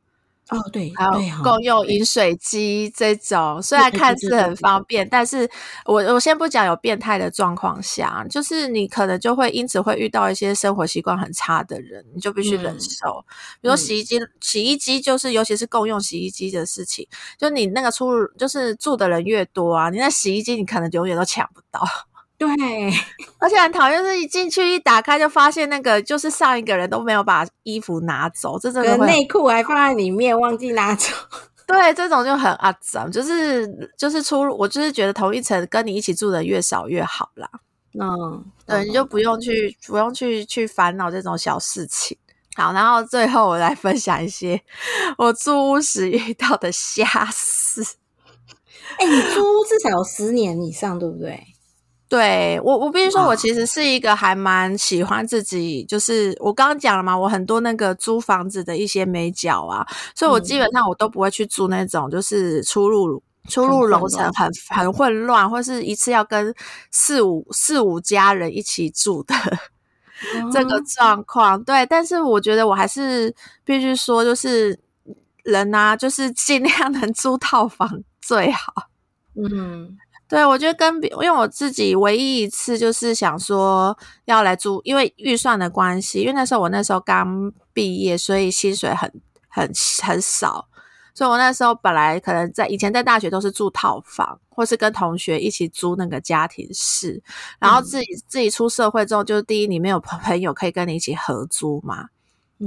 C: 哦，对，
B: 还有共用饮水机这种，虽然看似很方便，但是我我先不讲有变态的状况下，就是你可能就会因此会遇到一些生活习惯很差的人，你就必须忍受。比如洗衣机，洗衣机就是尤其是共用洗衣机的事情，就你那个出入就是住的人越多啊，你那洗衣机你可能永远都抢不到。
C: 对，
B: 而且很讨厌是一进去一打开就发现那个就是上一个人都没有把衣服拿走，这种
C: 内裤还放在里面忘记拿走。
B: 对，这种就很肮脏，就是就是出入，我就是觉得同一层跟你一起住的越少越好啦。嗯，对，你就不用去不用去去烦恼这种小事情。好，然后最后我来分享一些我租屋时遇到的 瞎事。
C: 哎，你租屋至少有十年以上，对不对？
B: 对我，我必须说，我其实是一个还蛮喜欢自己，就是我刚刚讲了嘛，我很多那个租房子的一些美角啊，所以我基本上我都不会去租那种就是出入出入楼层很很混乱，或是一次要跟四五四五家人一起住的 这个状况。对，但是我觉得我还是必须说，就是人啊，就是尽量能租套房最好。嗯。对，我觉得跟因为我自己唯一一次就是想说要来租，因为预算的关系，因为那时候我那时候刚毕业，所以薪水很很很少。所以我那时候本来可能在以前在大学都是住套房，或是跟同学一起租那个家庭室，然后自己、自己出社会之后，就是第一你没有朋友可以跟你一起合租嘛，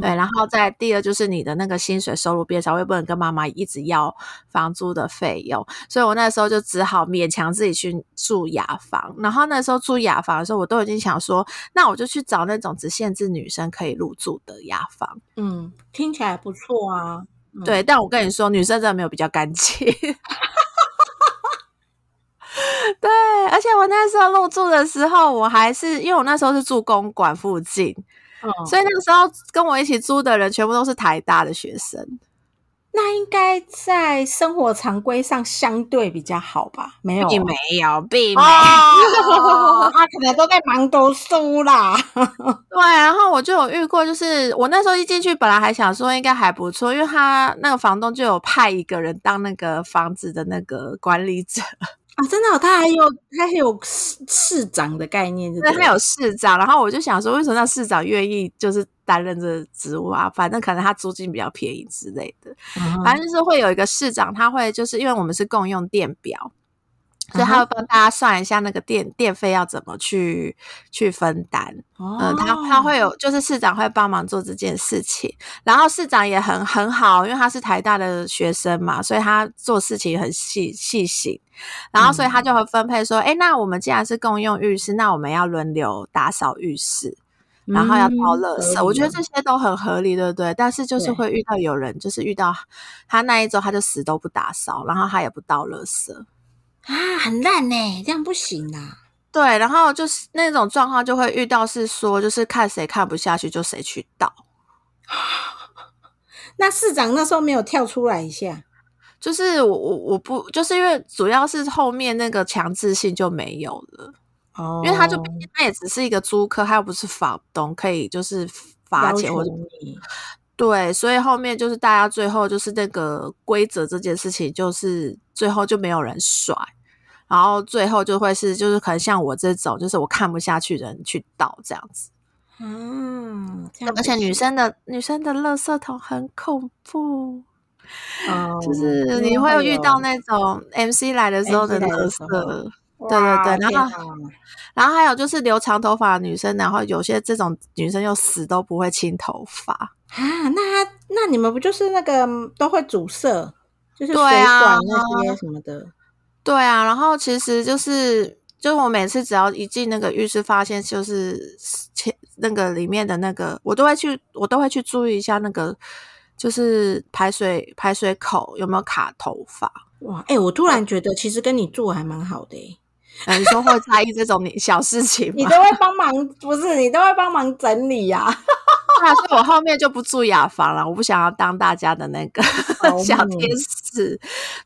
B: 对，然后再第二就是你的那个薪水收入变少，我也不能跟妈妈一直要房租的费用，所以我那时候就只好勉强自己去住雅房。然后那时候住雅房的时候，我都已经想说，那我就去找那种只限制女生可以入住的雅房。
C: 嗯，听起来不错啊。
B: 对，但我跟你说，女生真的没有比较干净。对，而且我那时候入住的时候，我还是因为我那时候是住公馆附近，所以那个时候跟我一起租的人全部都是台大的学生。
C: 那应该在生活常规上相对比较好吧？没有，
B: 并没有，并没有，
C: 他 可能都在忙读书啦。
B: 对，然后我就有遇过，就是我那时候一进去，本来还想说应该还不错，因为他那个房东就有派一个人当那个房子的那个管理者。
C: 啊，真的，他还有他还有市市长的概念，
B: 对，他有市长。然后我就想说，为什么那市长愿意就是担任这职务啊？反正可能他租金比较便宜之类的。反正就是会有一个市长，他会就是因为我们是共用电表。所以他会帮大家算一下那个电电费要怎么去去分担，嗯，他他会有就是市长会帮忙做这件事情，然后市长也很很好，因为他是台大的学生嘛，所以他做事情很细细心，然后所以他就会分配说，哎，那我们既然是共用浴室，那我们要轮流打扫浴室，然后要倒垃圾，我觉得这些都很合理，对不对？但是就是会遇到有人就是遇到他那一周他就死都不打扫，然后他也不倒垃圾。
C: 啊，很烂呢，这样不行啊。
B: 对，然后就是那种状况就会遇到，是说就是看谁看不下去就谁去倒。
C: 那市长那时候没有跳出来一下，
B: 就是我我我不就是因为主要是后面那个强制性就没有了哦，因为他就毕竟他也只是一个租客，他又不是房东，可以就是罚钱或者对，所以后面就是大家最后就是那个规则这件事情，就是最后就没有人甩。然后最后就会是，就是可能像我这种，就是我看不下去的人去倒这样子。嗯，而且女生的女生的垃圾桶很恐怖，就是你会遇到那种 MC 来的时候的垃圾。对对对，然后然后还有就是留长头发的女生，然后有些这种女生又死都不会清头发
C: 啊。那那你们不就是那个都会阻塞，就是水管那些什么的。
B: 对啊，然后其实就是，就是我每次只要一进那个浴室，发现就是前那个里面的那个，我都会去，我都会去注意一下那个，就是排水排水口有没有卡头发。
C: 哇，哎，我突然觉得其实跟你住还蛮好的，
B: 哎，你说会在意这种小事情，
C: 你都会帮忙，不是你都会帮忙整理呀。
B: 所以我后面就不住雅房了，我不想要当大家的那个 小天使。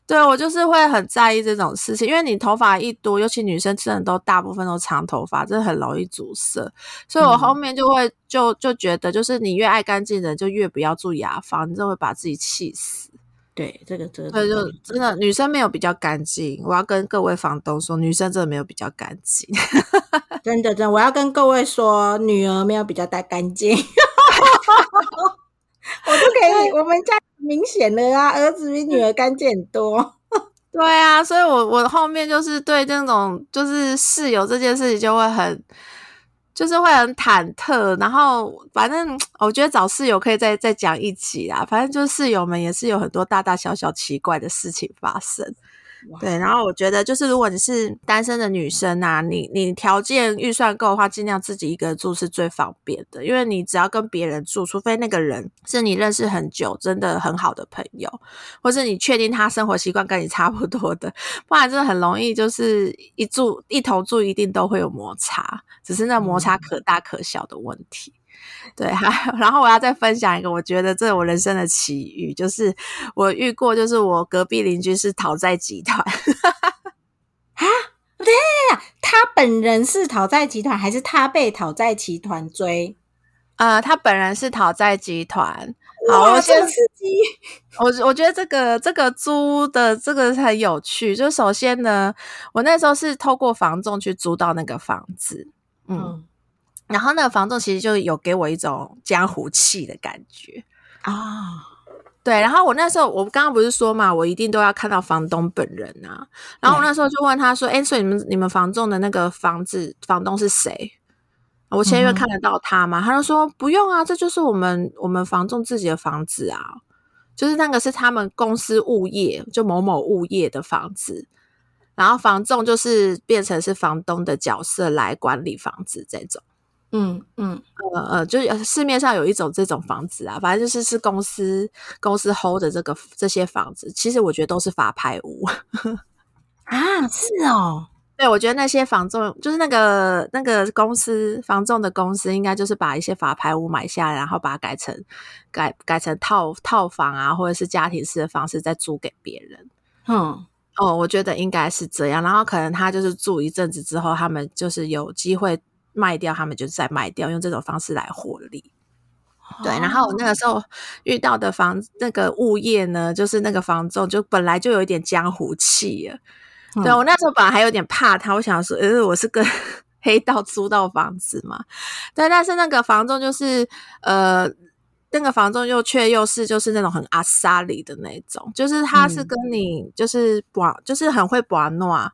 B: 对我就是会很在意这种事情，因为你头发一多，尤其女生真的都大部分都长头发，真的很容易阻塞。所以我后面就会就就觉得，就是你越爱干净的人，就越不要住雅房，你就会把自己气死。
C: 对，这个这个，
B: 对，就真的女生没有比较干净。我要跟各位房东说，女生真的没有比较干净。
C: 真的真的，我要跟各位说，女儿没有比较带干净。我就可以，我们家明显的啊，儿子比女儿干净很多。
B: 对啊，所以我我后面就是对这种就是室友这件事情就会很，就是会很忐忑。然后反正我觉得找室友可以再再讲一集啦。反正就是室友们也是有很多大大小小奇怪的事情发生。对，然后我觉得就是，如果你是单身的女生啊，你你条件预算够的话，尽量自己一个人住是最方便的。因为你只要跟别人住，除非那个人是你认识很久、真的很好的朋友，或是你确定他生活习惯跟你差不多的，不然真的很容易就是一住一同住，一定都会有摩擦，只是那摩擦可大可小的问题。对，还然后我要再分享一个，我觉得这是我人生的奇遇，就是我遇过，就是我隔壁邻居是讨债集团
C: 啊，对呀，他本人是讨债集团，还是他被讨债集团追？
B: 呃，他本人是讨债集团。
C: 好，这么刺激！
B: 我我觉得这个这个租的这个很有趣。就首先呢，我那时候是透过房仲去租到那个房子，嗯。然后那个房仲其实就有给我一种江湖气的感觉啊，对，然后我那时候我刚刚不是说嘛，我一定都要看到房东本人啊。然后我那时候就问他说：“哎，所以你们你们房仲的那个房子房东是谁？我签约看得到他吗？”他就说：“不用啊，这就是我们我们房仲自己的房子啊，就是那个是他们公司物业，就某某物业的房子。然后房仲就是变成是房东的角色来管理房子这种。”
C: 嗯嗯
B: 呃呃，就是市面上有一种这种房子啊，反正就是是公司公司 hold 的这个这些房子，其实我觉得都是法拍屋
C: 啊，是哦，
B: 对，我觉得那些房仲就是那个那个公司房仲的公司，应该就是把一些法拍屋买下来，然后把它改成改改成套套房啊，或者是家庭式的方式再租给别人。
C: 嗯，
B: 哦，我觉得应该是这样，然后可能他就是住一阵子之后，他们就是有机会。卖掉，他们就再卖掉，用这种方式来获利。对，然后我那个时候遇到的房那个物业呢，就是那个房仲，就本来就有一点江湖气了。对我那时候本来还有点怕他，我想说，呃，我是跟 黑道租到房子嘛？对，但是那个房仲就是呃，那个房仲又却又是就是那种很阿萨里的那种，就是他是跟你就是把就是很会把诺，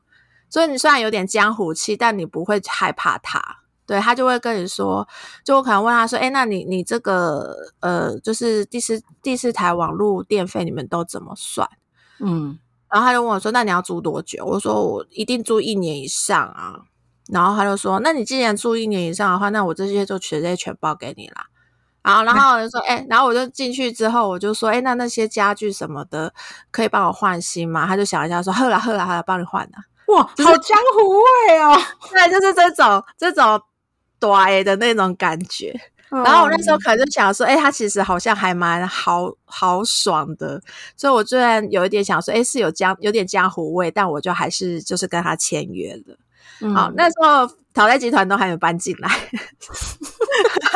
B: 所以你虽然有点江湖气，但你不会害怕他。对他就会跟你说，就我可能问他说：“哎，那你你这个呃，就是第四第四台网络电费你们都怎么算？”
C: 嗯，
B: 然后他就问我说：“那你要租多久？”我说：“我一定租一年以上啊。”然后他就说：“那你既然租一年以上的话，那我这些就直接全包给你啦。”然后然后我就说：“哎，然后我就进去之后，我就说：哎，那那些家具什么的可以帮我换新吗？”他就想一下说：“呵啦呵啦，好了，帮你换了。”
C: 哇，好江湖味哦！
B: 对，就是这种这种。对的那种感觉，然后我那时候可能就想说，哎，他其实好像还蛮豪豪爽的，所以我虽然有一点想说，哎，是有江有点江湖味，但我就还是就是跟他签约了。好，那时候淘汰集团都还没搬进来，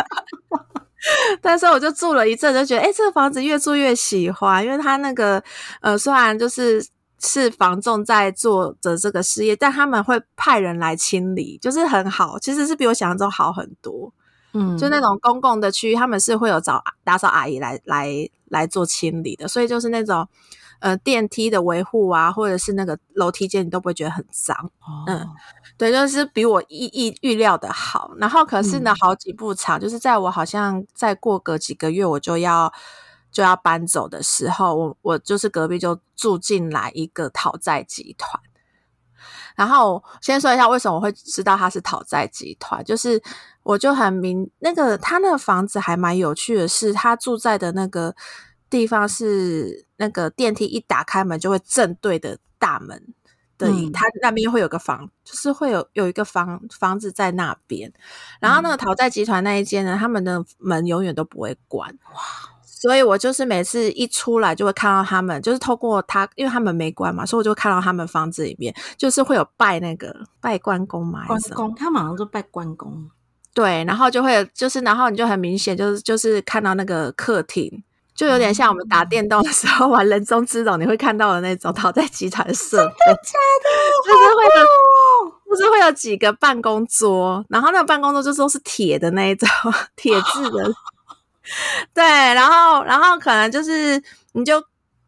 B: 但是我就住了一阵，就觉得，哎，这个房子越住越喜欢，因为他那个呃，虽然就是。是房仲在做的这个事业，但他们会派人来清理，就是很好，其实是比我想象中好很多。
C: 嗯，
B: 就那种公共的区域，他们是会有找打扫阿姨来来来做清理的，所以就是那种呃电梯的维护啊，或者是那个楼梯间，你都不会觉得很脏。嗯，对，就是比我意意预料的好。然后可是呢，好几步长，就是在我好像再过个几个月，我就要。就要搬走的时候，我我就是隔壁就住进来一个讨债集团。然后先说一下为什么我会知道他是讨债集团，就是我就很明那个他那个房子还蛮有趣的是，他住在的那个地方是那个电梯一打开门就会正对的大门的，他那边会有个房，就是会有有一个房房子在那边。然后那个讨债集团那一间呢，他们的门永远都不会关。哇！所以我就是每次一出来就会看到他们，就是透过他，因为他们没关嘛，所以我就看到他们房子里面就是会有拜那个拜关公嘛，
C: 关公，他马上就拜关公。
B: 对，然后就会就是，然后你就很明显就是就是看到那个客厅，就有点像我们打电动的时候玩人中之龙，你会看到的那种讨债集团设备，
C: 真的假的？
B: 就是会有，就是会有几个办公桌，然后那个办公桌就都是铁的那一种，铁质的。对，然后，然后可能就是你就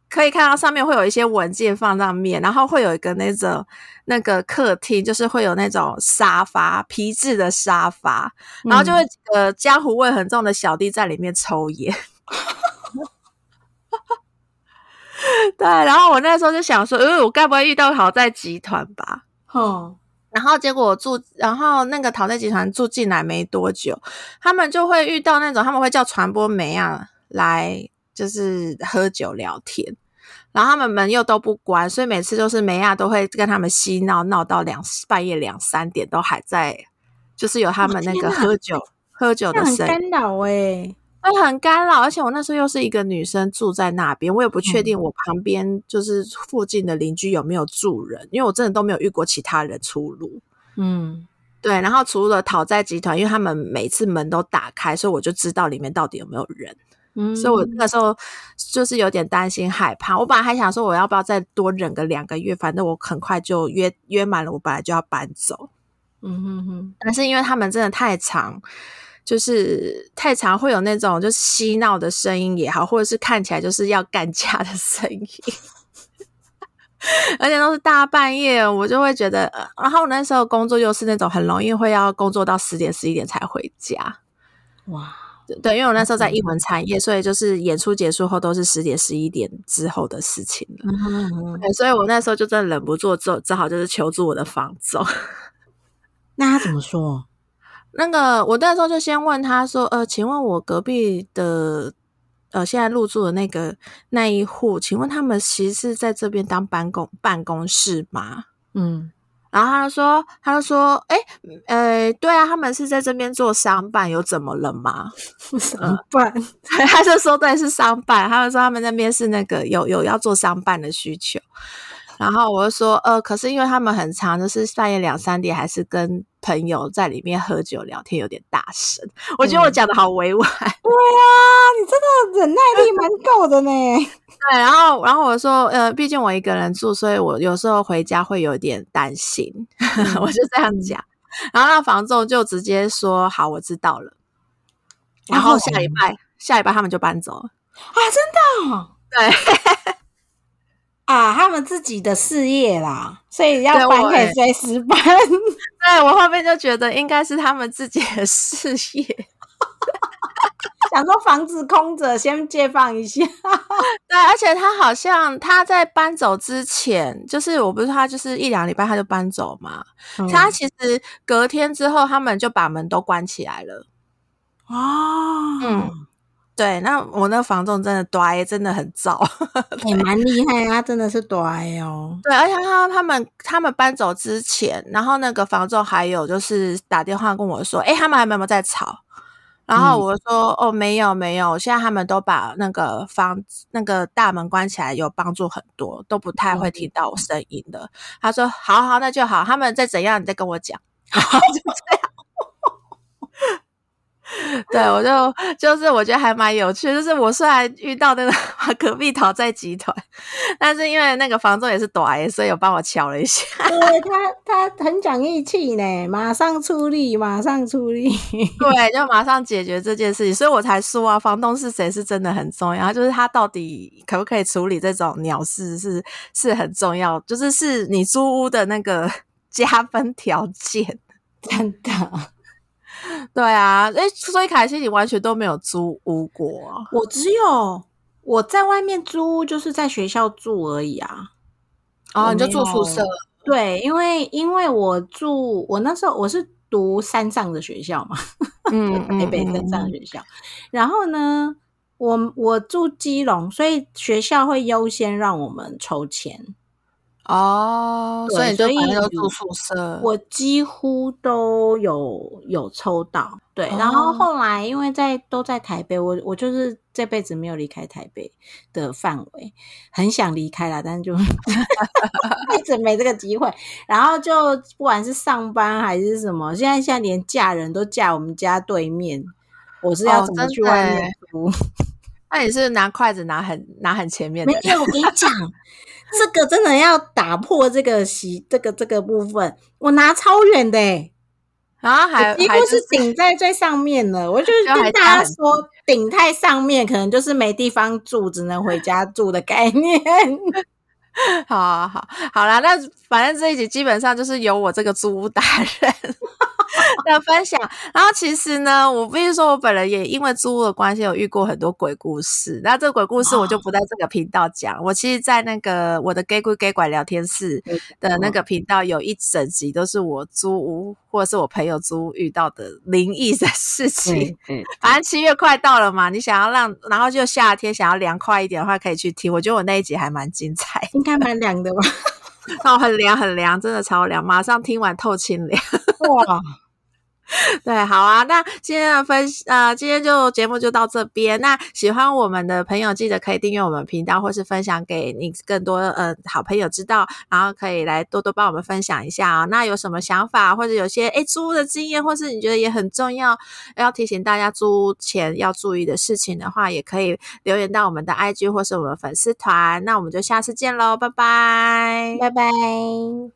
B: 可以看到上面会有一些文件放上面，然后会有一个那种那个客厅，就是会有那种沙发，皮质的沙发，然后就会呃江湖味很重的小弟在里面抽烟。对，然后我那时候就想说，呃，我该不会遇到好在集团吧？
C: 哦。
B: 然后结果住，然后那个淘汰集团住进来没多久，他们就会遇到那种，他们会叫传播媒啊来，就是喝酒聊天，然后他们门又都不关，所以每次就是梅亚都会跟他们嬉闹，闹到两半夜两三点都还在，就是有他们那个喝酒喝酒的声音，
C: 干扰哎。
B: 会很干扰，而且我那时候又是一个女生住在那边，我也不确定我旁边就是附近的邻居有没有住人，因为我真的都没有遇过其他人出入。
C: 嗯，
B: 对。然后除了讨债集团，因为他们每次门都打开，所以我就知道里面到底有没有人。
C: 嗯，
B: 所以我那时候就是有点担心害怕。我本来还想说我要不要再多忍个两个月，反正我很快就约约满了，我本来就要搬走。
C: 嗯哼哼，
B: 但是因为他们真的太长。就是太常会有那种就是嬉闹的声音也好，或者是看起来就是要干架的声音，而且都是大半夜，我就会觉得，呃然后我那时候工作又是那种很容易会要工作到十点十一点才回家。
C: 哇，
B: 对，因为我那时候在艺文产业，所以就是演出结束后都是十点十一点之后的事情了。所以我那时候就真的忍不住，只只好就是求助我的房总。
C: 那他怎么说？
B: 那个，我那时候就先问他说：“呃，请问我隔壁的呃现在入住的那个那一户，请问他们其实是在这边当办公办公室吗
C: 嗯，？”
B: 然后他就说：“他就说，哎，呃，对啊，他们是在这边做商办，有怎么了吗？”
C: 怎么办？
B: 他就说对，是商办。他们说他们那边是那个有有要做商办的需求。然后我就说，呃，可是因为他们很长，就是半夜两三点，还是跟朋友在里面喝酒聊天，有点大声。我觉得我讲的好委婉。
C: 对啊，你真的忍耐力蛮够的呢。
B: 对，然后然后我说，呃，毕竟我一个人住，所以我有时候回家会有点担心，我就这样讲。然后那房仲就直接说，好，我知道了。然后下礼拜下礼拜他们就搬走了。
C: 啊，真的哦、
B: 对。
C: 啊，他们自己的事业啦，所以要搬可以随时搬。
B: 对我后面就觉得应该是他们自己的事业，
C: 想说房子空着，先借放一下。
B: 对，而且他好像他在搬走之前，就是我不是他就是一两礼拜他就搬走嘛，
C: 嗯
B: 他其实隔天之后他们就把门都关起来了。
C: 哦，
B: 嗯，对，那我那房仲真的呆，真的很糟。
C: 也蛮厉害啊，真的是呆哦。
B: 对，而且他他们他们搬走之前，然后那个房仲还有就是打电话跟我说，哎，他们还有没有在吵？然后
C: 嗯
B: 我说、哦，没有没有，现在他们都把那个房那个大门关起来，有帮助很多，都不太会听到我声音的。他说好好，那就好，他们再怎样你再跟我讲，然后就这样。对，我就就是我觉得还蛮有趣的，就是我虽然遇到那个 隔壁讨债集团，但是因为那个房仲也是短，所以有帮我敲了一下。
C: 对他，他很讲义气呢，马上出力，马上出力。
B: 对，就马上解决这件事情，所以我才说啊，房东是谁是真的很重要，就是他到底可不可以处理这种鸟事是是很重要，就是是你租屋的那个加分条件。
C: 真的，
B: 对啊，诶，所以凯西你完全都没有租屋过啊
C: 我只有我在外面租，就是在学校住而已啊。
B: 哦，你就住宿舍，
C: 对，因为因为我住我那时候我是读山上的学校嘛，
B: 嗯
C: 台北山上的学校。然后呢，我我住基隆，所以学校会优先让我们抽签。
B: 哦，所以你就
C: 所以
B: 反正都住宿舍，
C: 我几乎都有有抽到，对。然后
B: 哦
C: 后来因为在都在台北，我我就是这辈子没有离开台北的范围，很想离开啦，但是就 一直没这个机会。然后就不管是上班还是什么，现在现在连嫁人都嫁我们家对面，我是要
B: 哦
C: 怎么去外面？
B: 那你是拿筷子拿很拿很前面的，
C: 没有，我跟你讲，这个真的要打破这个习这个这个部分，我拿超远的、欸。
B: 然后还
C: 我几乎
B: 是
C: 顶在最上面了。我就是跟大家说，顶太上面可能就是没地方住，只能回家住的概念。
B: 好好好好啦，那反正这一集基本上就是由我这个租屋达人的分享。然后其实呢，我必须说，我本人也因为租屋的关系，有遇过很多鬼故事。那这个鬼故事我就不在这个频道讲，我其实，在那个我的 gay 鬼 gay 拐聊天室的那个频道，有一整集都是我租屋或者是我朋友租屋遇到的灵异的事情。
C: 对，
B: 反正七月快到了嘛，你想要让，然后就夏天想要凉快一点的话，可以去听。我觉得我那一集还蛮精彩，
C: 应该蛮凉的吧？
B: 哦，很凉很凉，真的超凉，马上听完透清凉。
C: 哇，
B: 对，好啊，那今天的分呃，今天就节目就到这边。那喜欢我们的朋友，记得可以订阅我们频道，或是分享给你更多呃好朋友知道，然后可以来多多帮我们分享一下啊、那有什么想法，或者有些诶租屋的经验，或是你觉得也很重要，要提醒大家租屋前要注意的事情的话，也可以留言到我们的 IG 或是我们粉丝团。那我们就下次见喽，拜拜。
C: 拜拜。